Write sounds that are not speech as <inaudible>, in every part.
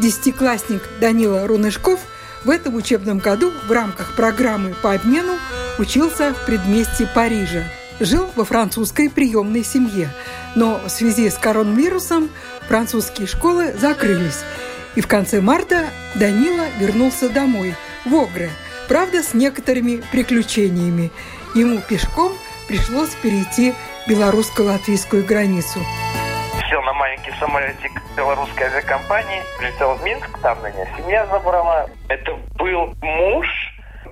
Десятиклассник Данила Рунышков в этом учебном году в рамках программы по обмену учился в предместье Парижа. Жил во французской приемной семье, но в связи с коронавирусом французские школы закрылись. И в конце марта Данила вернулся домой, в Огре, правда, с некоторыми приключениями. Ему пешком пришлось перейти белорусско-латвийскую границу маленький самолетик белорусской авиакомпании, прилетел в Минск, там меня семья забрала. Это был муж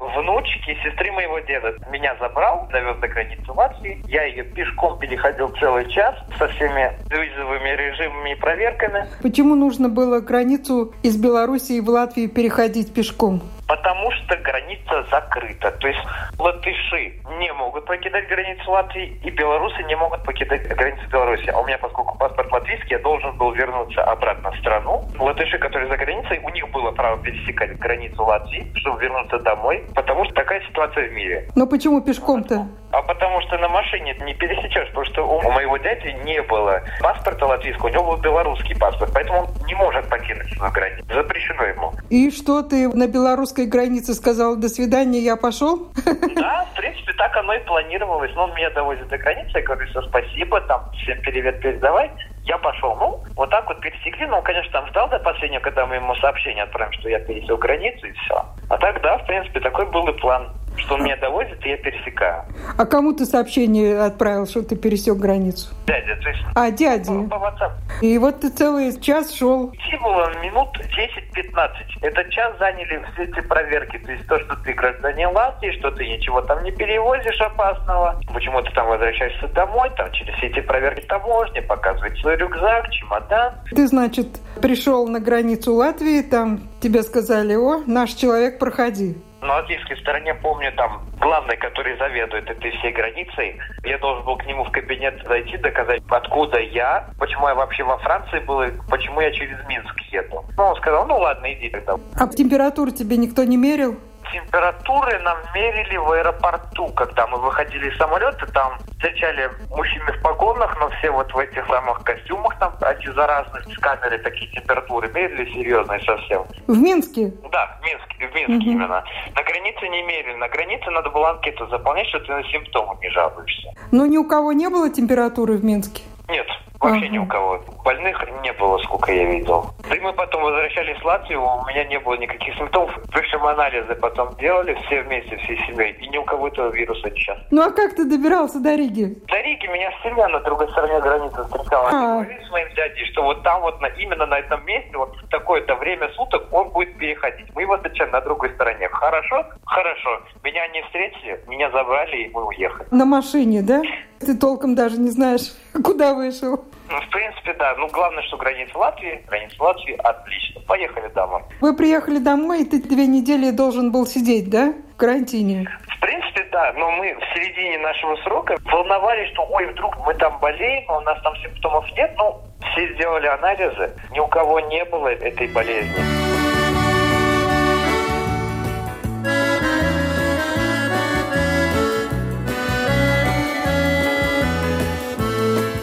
внучки сестры моего деда. Меня забрал, довез до границы Латвии. Я ее пешком переходил целый час со всеми визовыми режимами и проверками. Почему нужно было границу из Белоруссии в Латвию переходить пешком? Потому что граница закрыта. То есть латыши не могут покидать границу Латвии, и белорусы не могут покидать границу Беларуси. А у меня, поскольку паспорт латвийский, я должен был вернуться обратно в страну. Латыши, которые за границей, у них было право пересекать границу Латвии, чтобы вернуться домой, потому что такая ситуация в мире. Но почему пешком-то? А потому что на машине не пересечешь, потому что у моего дяди не было паспорта латвийского, у него был белорусский паспорт, поэтому он не может покинуть свою границу. Запрещено ему. И что ты на белорусской границе сказал, до свидания, я пошел? Да, в принципе, так оно и планировалось. Но он меня довозит до границы, я говорю, все, спасибо, там, всем привет передавай. Я пошел, ну, вот так вот пересекли. Ну, конечно, там ждал до последнего, когда мы ему сообщение отправим, что я пересек границу и все. А так, да, в принципе, такой был и план что меня довозит, и я пересекаю. А кому ты сообщение отправил, что ты пересек границу? Дядя, то есть... А, дядя. По, по WhatsApp. И вот ты целый час шел. Идти было минут 10-15. Этот час заняли все эти проверки. То есть то, что ты гражданин Латвии, что ты ничего там не перевозишь опасного. Почему ты там возвращаешься домой, там через все эти проверки таможни, показывать свой рюкзак, чемодан. Ты, значит, пришел на границу Латвии, там тебе сказали, о, наш человек, проходи. На латвийской стороне, помню, там главный, который заведует этой всей границей, я должен был к нему в кабинет зайти, доказать, откуда я, почему я вообще во Франции был, и почему я через Минск еду. Ну, он сказал, ну ладно, иди тогда. А температуру тебе никто не мерил? Температуры нам мерили в аэропорту, когда мы выходили из самолета, там встречали мужчины в погонах, но все вот в этих самых костюмах, там антизаразных, с камеры такие температуры мерили серьезные совсем. В Минске? Да, в Минске, в Минске угу. именно. На границе не мерили, на границе надо было анкету заполнять, что ты на симптомы не жалуешься. Но ни у кого не было температуры в Минске? Нет, вообще ага. ни у кого. Больных не было, сколько я видел. Да и мы потом возвращались в Латвию, у меня не было никаких симптомов. Причем анализы потом делали все вместе, всей семьей, и ни у кого этого вируса сейчас. Ну а как ты добирался до Риги? До Риги меня семья на другой стороне границы встречала. Они говорили с моим дядей, что вот там вот на, именно на этом месте, вот в такое-то время суток он будет переходить. Мы его встречаем на другой стороне. Хорошо? Хорошо. Меня не встретили, меня забрали, и мы уехали. На машине, да? Ты толком даже не знаешь, <laughs> куда вышел. Ну, в принципе, да. Ну, главное, что граница Латвии. Граница Латвии отлично. Поехали домой. Вы приехали домой, и ты две недели должен был сидеть, да? В карантине. В принципе, да. Но мы в середине нашего срока волновались, что, ой, вдруг мы там болеем, а у нас там симптомов нет. Ну, все сделали анализы. Ни у кого не было этой болезни.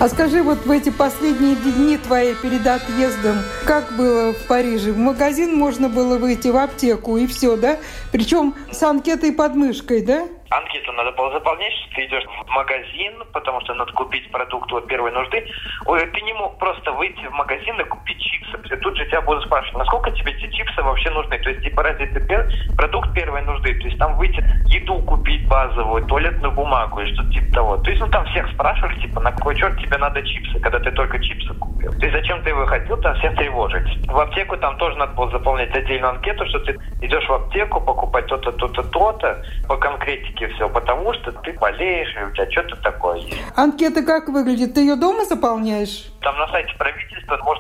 А скажи, вот в эти последние дни твои перед отъездом, как было в Париже? В магазин можно было выйти, в аптеку и все, да? Причем с анкетой под мышкой, да? Анкету надо было заполнять, что ты идешь в магазин, потому что надо купить продукт вот первой нужды. Ой, ты не мог просто выйти в магазин и купить чипсы. Тут же тебя будут спрашивать, насколько тебе эти чипсы вообще нужны. То есть, типа, разве это пер... продукт первой нужды? То есть, там выйти еду купить базовую, туалетную бумагу и что-то типа того. То есть, ну, там всех спрашиваешь, типа, на какой черт тебе надо чипсы, когда ты только чипсы купил. Есть, зачем ты выходил, там всех тревожить. В аптеку там тоже надо было заполнять отдельную анкету, что ты идешь в аптеку покупать то-то, то-то, то-то по конкретике все потому что ты болеешь, и у тебя что-то такое есть. Анкета как выглядит? Ты ее дома заполняешь? Там на сайте правительства можно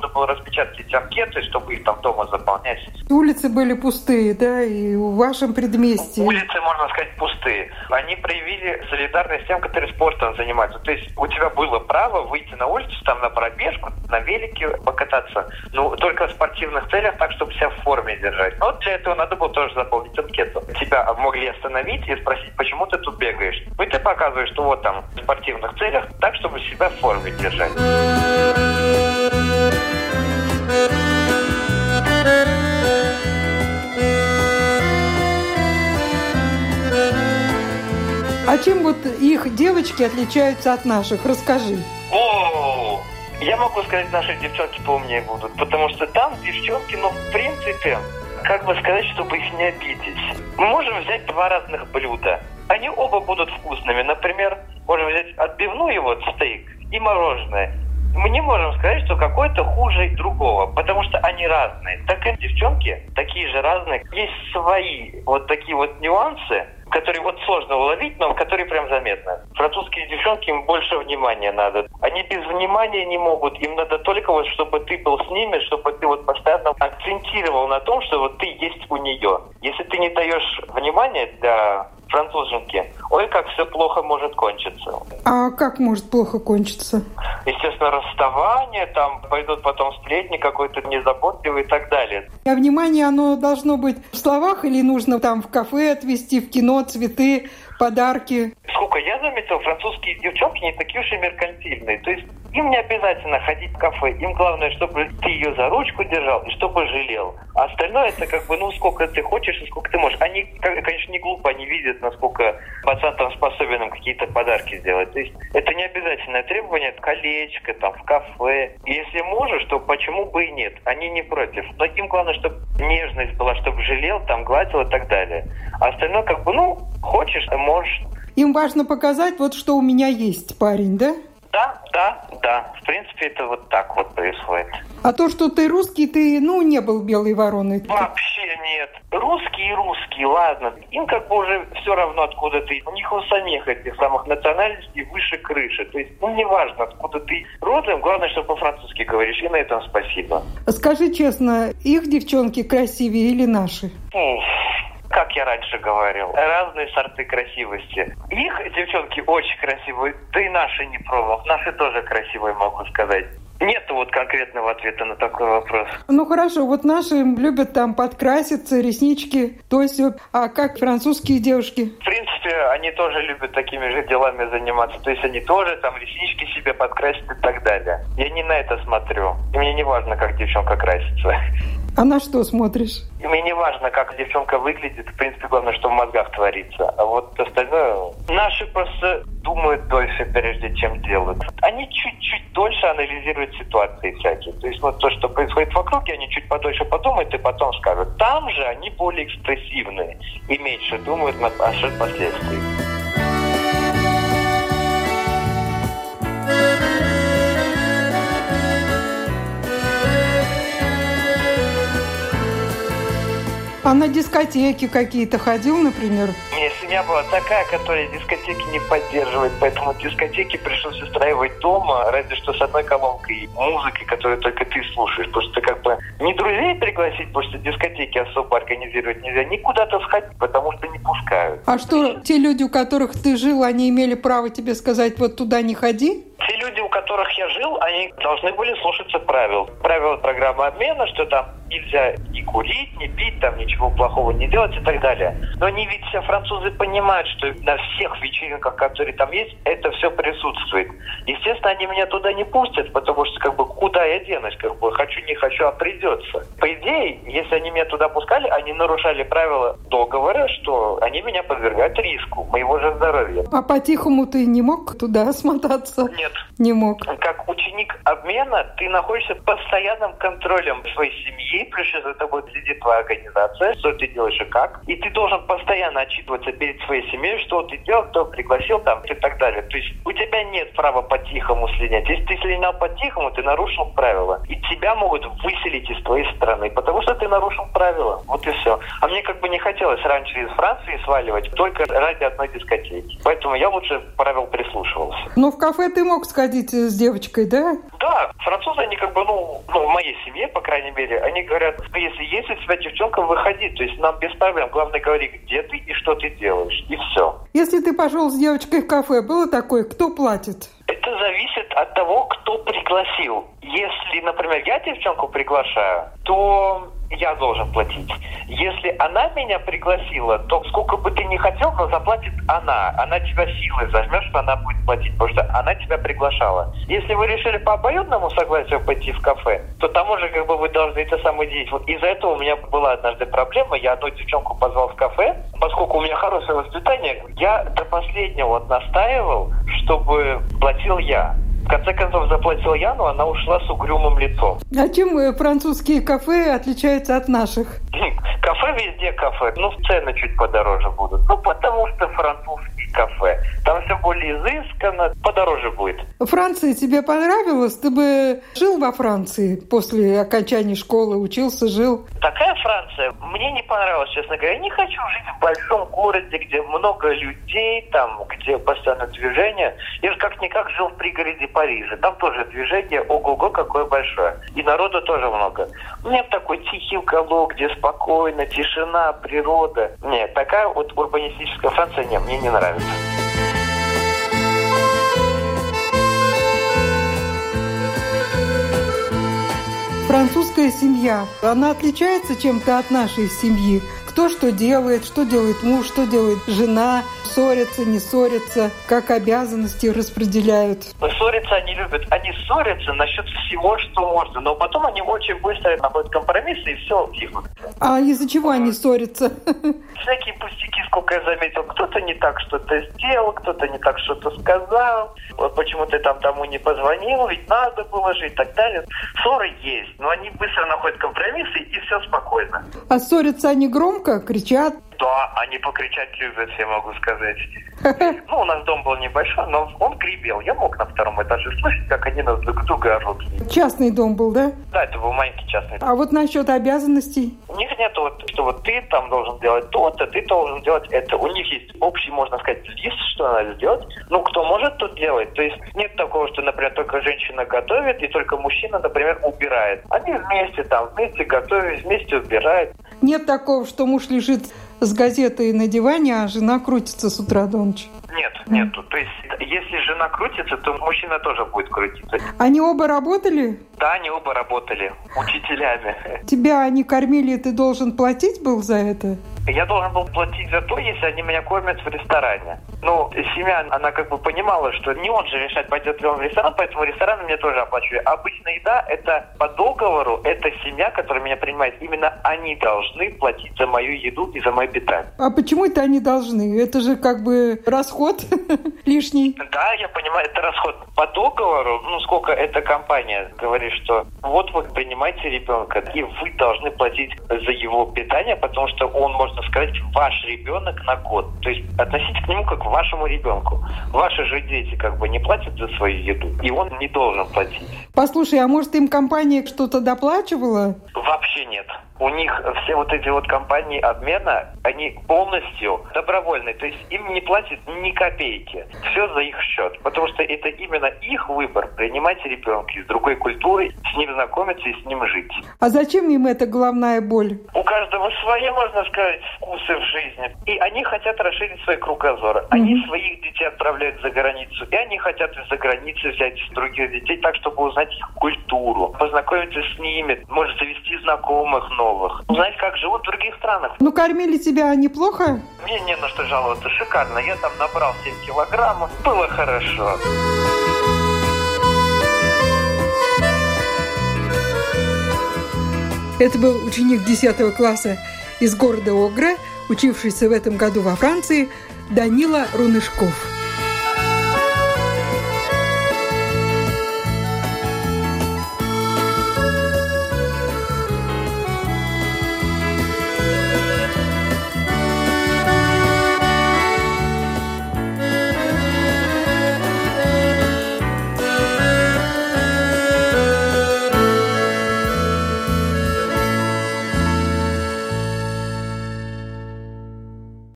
эти анкеты, чтобы их там дома заполнять. Улицы были пустые, да, и в вашем предместье? Улицы, можно сказать, пустые. Они проявили солидарность тем, которые спортом занимаются. То есть у тебя было право выйти на улицу, там на пробежку, на велике покататься, ну, только в спортивных целях, так, чтобы себя в форме держать. Но вот для этого надо было тоже заполнить анкету. Тебя могли остановить и спросить, почему ты тут бегаешь. И ты показываешь, что вот там в спортивных целях, так, чтобы себя в форме держать. Чем вот их девочки отличаются от наших? Расскажи. О, я могу сказать, наши девчонки поумнее будут, потому что там девчонки, ну, в принципе, как бы сказать, чтобы их не обидеть. Мы можем взять два разных блюда. Они оба будут вкусными. Например, можем взять отбивную вот стейк и мороженое. Мы не можем сказать, что какой-то хуже другого, потому что они разные. Так и девчонки такие же разные. Есть свои вот такие вот нюансы, которые вот сложно уловить, но которые прям заметны. Французские девчонки, им больше внимания надо. Они без внимания не могут. Им надо только вот, чтобы ты был с ними, чтобы ты вот постоянно акцентировал на том, что вот ты есть у нее. Если ты не даешь внимания для француженки, ой, как все плохо может кончиться. А как может плохо кончиться? Естественно, расставание, там пойдут потом сплетни какой-то незаботливый и так далее. А внимание, оно должно быть в словах или нужно там в кафе отвезти, в кино, цветы, подарки? Сколько я заметил, французские девчонки не такие уж и меркантильные. То есть им не обязательно ходить в кафе. Им главное, чтобы ты ее за ручку держал и чтобы жалел. А остальное это как бы, ну, сколько ты хочешь и сколько ты можешь. Они, конечно, не глупо, они видят, насколько пацан там способен им какие-то подарки сделать. То есть это не обязательное требование, это колечко, там, в кафе. Если можешь, то почему бы и нет? Они не против. Но им главное, чтобы нежность была, чтобы жалел, там, гладил и так далее. А остальное как бы, ну, хочешь, можешь. Им важно показать, вот что у меня есть парень, да? Да, да, да. В принципе, это вот так вот происходит. А то, что ты русский, ты, ну, не был белой вороной. Вообще нет. Русские и русские, ладно. Им как бы уже все равно, откуда ты. У них у самих этих самых национальностей выше крыши. То есть, ну, неважно, откуда ты родом, главное, что по-французски говоришь. И на этом спасибо. Скажи честно, их девчонки красивее или наши? Уф как я раньше говорил, разные сорты красивости. Их девчонки очень красивые, да и наши не пробовал. Наши тоже красивые, могу сказать. Нет вот конкретного ответа на такой вопрос. Ну хорошо, вот наши любят там подкраситься, реснички, то есть, а как французские девушки? В принципе, они тоже любят такими же делами заниматься, то есть они тоже там реснички себе подкрасят и так далее. Я не на это смотрю, и мне не важно, как девчонка красится. А на что смотришь? Мне не важно, как девчонка выглядит. В принципе, главное, что в мозгах творится. А вот остальное... Наши просто думают дольше, прежде чем делают. Они чуть-чуть дольше анализируют ситуации всякие. То есть вот то, что происходит вокруг, они чуть подольше подумают и потом скажут. Там же они более экспрессивные и меньше думают над последствиями. А на дискотеки какие-то ходил, например? Нет, семья была такая, которая дискотеки не поддерживает, поэтому дискотеки пришлось устраивать дома, разве что с одной колонкой музыки, которую только ты слушаешь. Потому что как бы не друзей пригласить, потому что дискотеки особо организировать нельзя, ни куда-то сходить, потому что не пускают. А что, те люди, у которых ты жил, они имели право тебе сказать, вот туда не ходи? Те люди, у которых я жил, они должны были слушаться правил. Правила программы обмена, что там нельзя ни курить, ни пить, там ничего плохого не делать и так далее. Но они ведь все французы понимают, что на всех вечеринках, которые там есть, это все присутствует. Естественно, они меня туда не пустят, потому что как бы куда я денусь, как бы хочу не хочу, а придется. По идее, если они меня туда пускали, они нарушали правила договора, что они меня подвергают риску моего же здоровья. А по-тихому ты не мог туда <laughs> смотаться? Нет. Не мог. Как обмена, ты находишься под постоянным контролем своей семьи, плюс за тобой следит твоя организация, что ты делаешь и как. И ты должен постоянно отчитываться перед своей семьей, что ты делал, кто пригласил там и так далее. То есть у тебя нет права по-тихому слинять. Если ты слинял по-тихому, ты нарушил правила. И тебя могут выселить из твоей страны, потому что ты нарушил правила. Вот и все. А мне как бы не хотелось раньше из Франции сваливать только ради одной дискотеки. Поэтому я лучше правил прислушивался. Но в кафе ты мог сходить с девочкой, да? Да? Французы, они как бы, ну, ну, в моей семье, по крайней мере, они говорят, ну, если есть у тебя девчонка, выходи, то есть нам без проблем, главное говори, где ты и что ты делаешь, и все. Если ты пошел с девочкой в кафе, было такое, кто платит? Это зависит от того, кто пригласил. Если, например, я девчонку приглашаю, то я должен платить. Если она меня пригласила, то сколько бы ты ни хотел, но заплатит она. Она тебя силой займет, что она будет платить, потому что она тебя приглашала. Если вы решили по обоюдному согласию пойти в кафе, то там уже как бы вы должны это самое делать. Вот из-за этого у меня была однажды проблема. Я одну девчонку позвал в кафе, поскольку у меня хорошее воспитание, я до последнего вот настаивал, чтобы платил я. В конце концов заплатил я, но она ушла с угрюмым лицом. А чем э, французские кафе отличаются от наших? Кафе везде кафе, ну цены чуть подороже будут. Ну потому что французские кафе. Там все более изысканно, подороже будет. Франция тебе понравилась? Ты бы жил во Франции после окончания школы, учился, жил? Такая Франция мне не понравилась, честно говоря. Я не хочу жить в большом городе, где много людей, там, где постоянно движение. Я же как-никак жил в пригороде Парижа. Там тоже движение, ого-го, какое большое. И народу тоже много. Меня такой тихий уголок, где спокойно, тишина, природа. Нет, такая вот урбанистическая Франция, нет, мне не нравится. Французская семья, она отличается чем-то от нашей семьи? Кто что делает, что делает муж, что делает жена, ссорятся, не ссорятся, как обязанности распределяют. Ссориться они любят. Они ссорятся насчет всего, что можно, но потом они очень быстро находят компромиссы и все тихнут. А из-за чего они ссорятся? <laughs> Всякие пустяки, сколько я заметил. Кто-то не так что-то сделал, кто-то не так что-то сказал. Вот почему ты там тому не позвонил, ведь надо было же и так далее. Ссоры есть, но они быстро находят компромиссы и все спокойно. А ссорятся они громко, кричат? Да, они покричать любят, я могу сказать. <laughs> Ну, у нас дом был небольшой, но он гребел. Я мог на втором этаже слышать, как они нас друг друга орут. Частный дом был, да? Да, это был маленький частный дом. А вот насчет обязанностей? У них нет вот, что вот ты там должен делать то-то, ты должен делать это. У них есть общий, можно сказать, лист, что надо сделать. Ну, кто может, тот делает. То есть нет такого, что, например, только женщина готовит, и только мужчина, например, убирает. Они вместе там, вместе готовят, вместе убирают. Нет такого, что муж лежит с газетой на диване, а жена крутится с утра до ночи? Нет, нету. То есть, если жена крутится, то мужчина тоже будет крутиться. Они оба работали? Да, они оба работали учителями. Тебя они кормили, ты должен платить был за это? Я должен был платить за то, если они меня кормят в ресторане. Ну, семья, она как бы понимала, что не он же решать, пойдет ли он в ресторан, поэтому ресторан мне тоже оплачивает. Обычная еда, это по договору, это семья, которая меня принимает. Именно они должны платить за мою еду и за мое питание. А почему это они должны? Это же как бы расход <laughs> лишний. Да, я понимаю, это расход. По договору, ну, сколько эта компания говорит, что вот вы принимаете ребенка, и вы должны платить за его питание, потому что он можно сказать, ваш ребенок на год. То есть относитесь к нему как к вашему ребенку. Ваши же дети как бы не платят за свою еду, и он не должен платить. Послушай, а может им компания что-то доплачивала? Вообще нет у них все вот эти вот компании обмена, они полностью добровольные, то есть им не платят ни копейки. Все за их счет, потому что это именно их выбор принимать ребенка из другой культуры, с ним знакомиться и с ним жить. А зачем им эта головная боль? У каждого свои, можно сказать, вкусы в жизни. И они хотят расширить свой кругозор. Они mm-hmm. своих детей отправляют за границу, и они хотят из-за границы взять других детей так, чтобы узнать их культуру, познакомиться с ними, может завести знакомых, но новых. Узнать, как живут в других странах. Ну, кормили тебя неплохо? Мне не на что жаловаться. Шикарно. Я там набрал 7 килограммов. Было хорошо. Это был ученик 10 класса из города Огра, учившийся в этом году во Франции, Данила Рунышков.